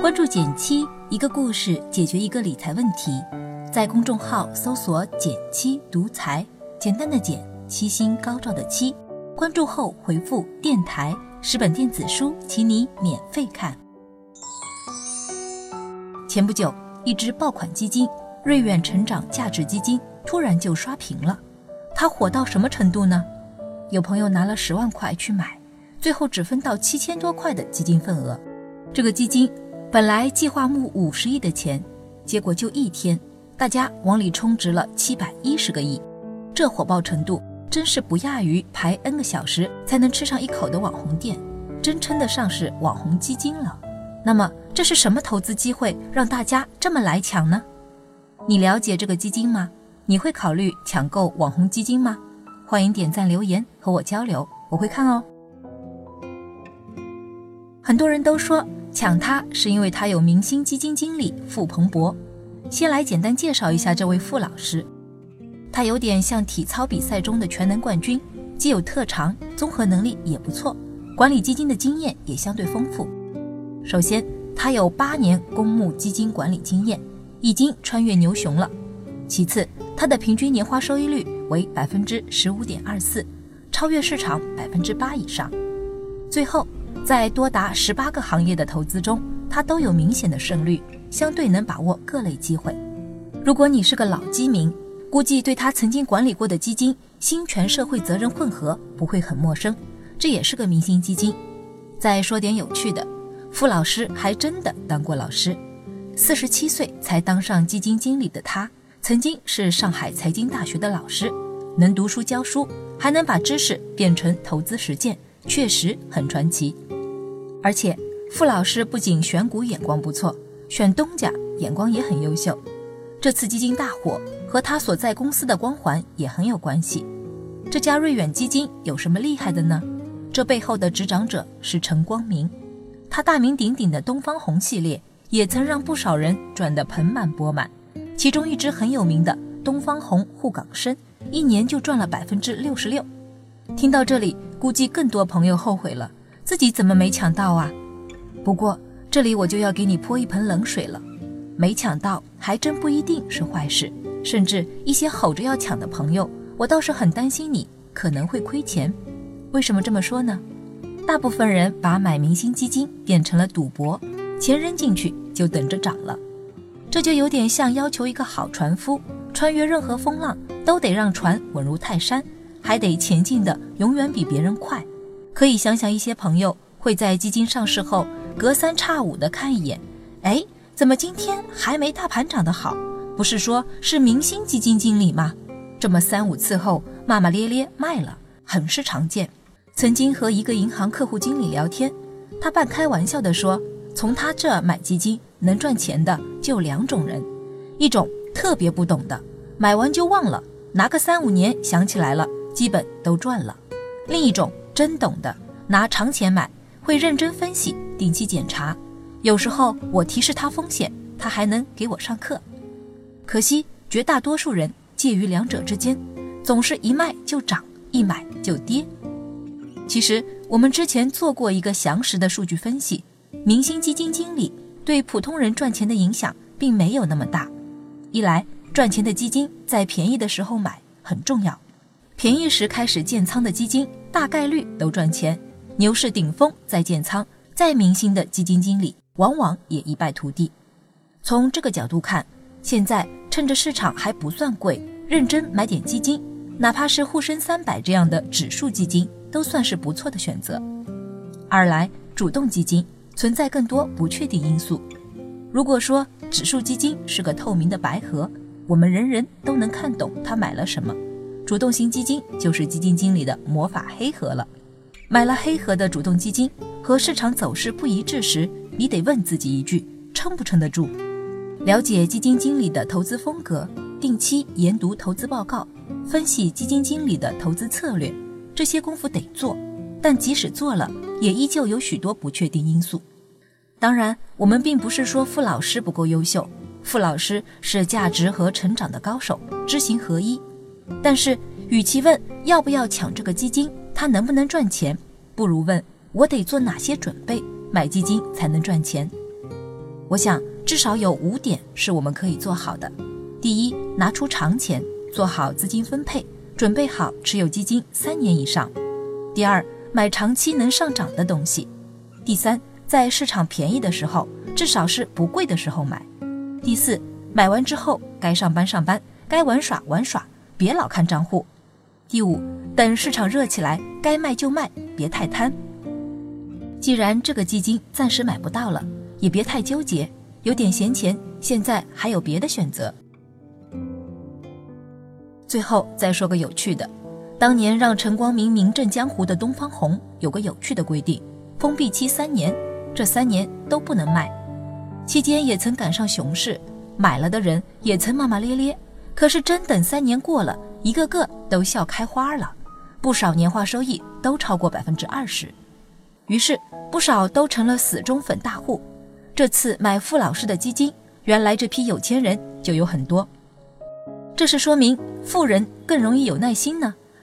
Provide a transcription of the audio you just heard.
关注减七，一个故事解决一个理财问题。在公众号搜索“减七独裁，简单的减，七星高照的七。关注后回复“电台”，十本电子书，请你免费看。前不久，一只爆款基金——瑞远成长价值基金，突然就刷屏了。它火到什么程度呢？有朋友拿了十万块去买，最后只分到七千多块的基金份额。这个基金本来计划募五十亿的钱，结果就一天。大家往里充值了七百一十个亿，这火爆程度真是不亚于排 N 个小时才能吃上一口的网红店，真称得上是网红基金了。那么这是什么投资机会让大家这么来抢呢？你了解这个基金吗？你会考虑抢购网红基金吗？欢迎点赞留言和我交流，我会看哦。很多人都说抢它是因为它有明星基金经理傅鹏博。先来简单介绍一下这位傅老师，他有点像体操比赛中的全能冠军，既有特长，综合能力也不错，管理基金的经验也相对丰富。首先，他有八年公募基金管理经验，已经穿越牛熊了。其次，他的平均年化收益率为百分之十五点二四，超越市场百分之八以上。最后，在多达十八个行业的投资中，他都有明显的胜率。相对能把握各类机会。如果你是个老基民，估计对他曾经管理过的基金新全社会责任混合不会很陌生，这也是个明星基金。再说点有趣的，傅老师还真的当过老师，四十七岁才当上基金经理的他，曾经是上海财经大学的老师，能读书教书，还能把知识变成投资实践，确实很传奇。而且傅老师不仅选股眼光不错。选东家眼光也很优秀，这次基金大火和他所在公司的光环也很有关系。这家瑞远基金有什么厉害的呢？这背后的执掌者是陈光明，他大名鼎鼎的东方红系列也曾让不少人赚得盆满钵满。其中一只很有名的东方红沪港深，一年就赚了百分之六十六。听到这里，估计更多朋友后悔了，自己怎么没抢到啊？不过。这里我就要给你泼一盆冷水了，没抢到还真不一定是坏事，甚至一些吼着要抢的朋友，我倒是很担心你可能会亏钱。为什么这么说呢？大部分人把买明星基金变成了赌博，钱扔进去就等着涨了，这就有点像要求一个好船夫穿越任何风浪都得让船稳如泰山，还得前进的永远比别人快。可以想想一些朋友会在基金上市后。隔三差五的看一眼，哎，怎么今天还没大盘涨得好？不是说是明星基金经理吗？这么三五次后骂骂咧咧卖了，很是常见。曾经和一个银行客户经理聊天，他半开玩笑地说，从他这买基金能赚钱的就两种人，一种特别不懂的，买完就忘了，拿个三五年想起来了，基本都赚了；另一种真懂的，拿长钱买，会认真分析。定期检查，有时候我提示他风险，他还能给我上课。可惜绝大多数人介于两者之间，总是一卖就涨，一买就跌。其实我们之前做过一个详实的数据分析，明星基金经理对普通人赚钱的影响并没有那么大。一来赚钱的基金在便宜的时候买很重要，便宜时开始建仓的基金大概率都赚钱，牛市顶峰再建仓。再明星的基金经理，往往也一败涂地。从这个角度看，现在趁着市场还不算贵，认真买点基金，哪怕是沪深三百这样的指数基金，都算是不错的选择。二来，主动基金存在更多不确定因素。如果说指数基金是个透明的白盒，我们人人都能看懂他买了什么，主动型基金就是基金经理的魔法黑盒了。买了黑盒的主动基金。和市场走势不一致时，你得问自己一句：撑不撑得住？了解基金经理的投资风格，定期研读投资报告，分析基金经理的投资策略，这些功夫得做。但即使做了，也依旧有许多不确定因素。当然，我们并不是说傅老师不够优秀，傅老师是价值和成长的高手，知行合一。但是，与其问要不要抢这个基金，他能不能赚钱？不如问我得做哪些准备，买基金才能赚钱。我想至少有五点是我们可以做好的：第一，拿出长钱，做好资金分配，准备好持有基金三年以上；第二，买长期能上涨的东西；第三，在市场便宜的时候，至少是不贵的时候买；第四，买完之后该上班上班，该玩耍玩耍，别老看账户；第五，等市场热起来，该卖就卖，别太贪。既然这个基金暂时买不到了，也别太纠结，有点闲钱，现在还有别的选择。最后再说个有趣的。当年让陈光明名震江湖的东方红有个有趣的规定：封闭期三年，这三年都不能卖。期间也曾赶上熊市，买了的人也曾骂骂咧咧。可是真等三年过了，一个个都笑开花了，不少年化收益都超过百分之二十。于是不少都成了死忠粉大户。这次买傅老师的基金，原来这批有钱人就有很多。这是说明富人更容易有耐心呢？